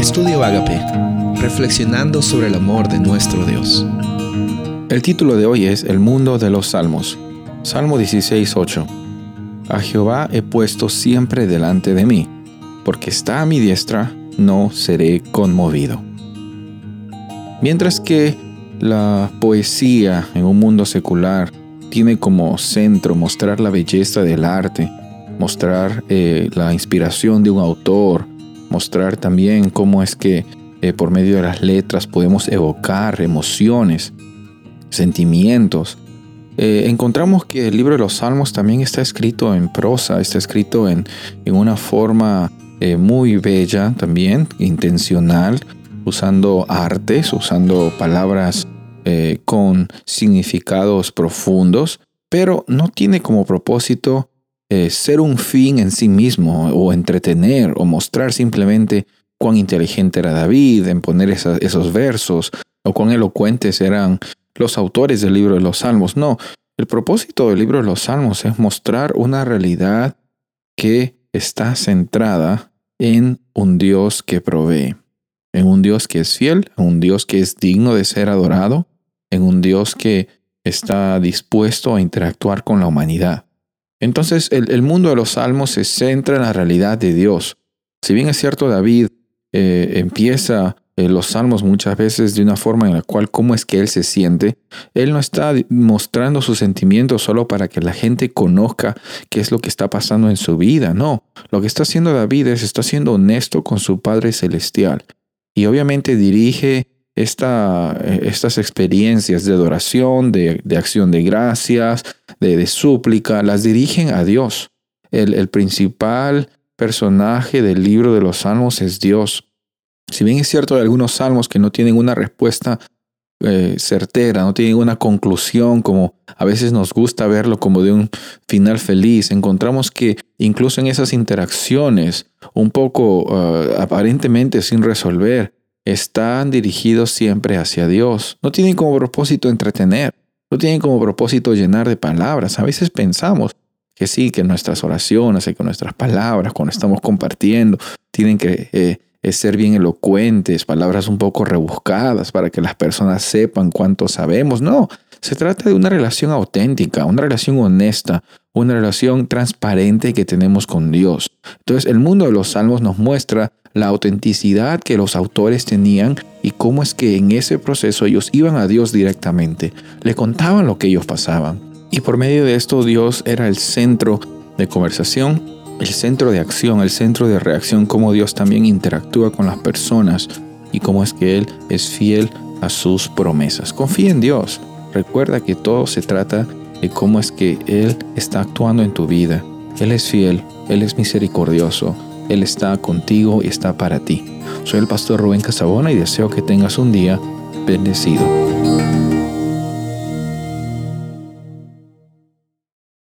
Estudio Agape, reflexionando sobre el amor de nuestro Dios. El título de hoy es El mundo de los salmos. Salmo 16:8. A Jehová he puesto siempre delante de mí, porque está a mi diestra, no seré conmovido. Mientras que la poesía en un mundo secular tiene como centro mostrar la belleza del arte, mostrar eh, la inspiración de un autor, mostrar también cómo es que eh, por medio de las letras podemos evocar emociones, sentimientos. Eh, encontramos que el libro de los Salmos también está escrito en prosa, está escrito en, en una forma eh, muy bella también, intencional, usando artes, usando palabras con significados profundos, pero no tiene como propósito eh, ser un fin en sí mismo o entretener o mostrar simplemente cuán inteligente era David en poner esos versos o cuán elocuentes eran los autores del libro de los Salmos. No, el propósito del libro de los Salmos es mostrar una realidad que está centrada en un Dios que provee, en un Dios que es fiel, en un Dios que es digno de ser adorado, en un Dios que está dispuesto a interactuar con la humanidad. Entonces el, mundo de los salmos se centra en la realidad de Dios. Si bien es cierto, David eh, empieza eh, los salmos muchas veces de una forma en la cual cómo es que él se siente, él no está mostrando sus sentimientos solo para que la gente conozca qué es lo que está pasando en su vida, no, lo que está haciendo David es está siendo honesto con su Padre Celestial y obviamente dirige eh, estas experiencias de adoración, de, acción de gracias, de, súplica, las dirigen a Dios. El, el principal personaje del libro de los salmos es Dios. Si bien es cierto hay algunos salmos que no tienen una respuesta eh, certera, no tienen una conclusión como a veces nos gusta verlo como de un final feliz, encontramos que incluso en esas interacciones un poco eh, aparentemente sin resolver, están dirigidos siempre hacia Dios. No tienen como propósito entretener, no tienen como propósito llenar de palabras. A veces pensamos que sí, que nuestras oraciones y que nuestras palabras, cuando estamos compartiendo, tienen que eh, ser bien elocuentes, palabras un poco rebuscadas para que las personas sepan cuánto sabemos. No, se trata de una relación auténtica, una relación honesta, una relación transparente que tenemos con Dios. Entonces el mundo de los salmos nos muestra la autenticidad que los autores tenían y cómo es que en ese proceso ellos iban a Dios directamente, le contaban lo que ellos pasaban. Y por medio de esto Dios era el centro de conversación, el centro de acción, el centro de reacción, cómo Dios también interactúa con las personas y cómo es que Él es fiel a sus promesas. Confía en Dios. Recuerda que todo se trata de cómo es que Él está actuando en tu vida. Él es fiel, Él es misericordioso, él está contigo y está para ti. Soy el pastor Rubén Casabona y deseo que tengas un día bendecido.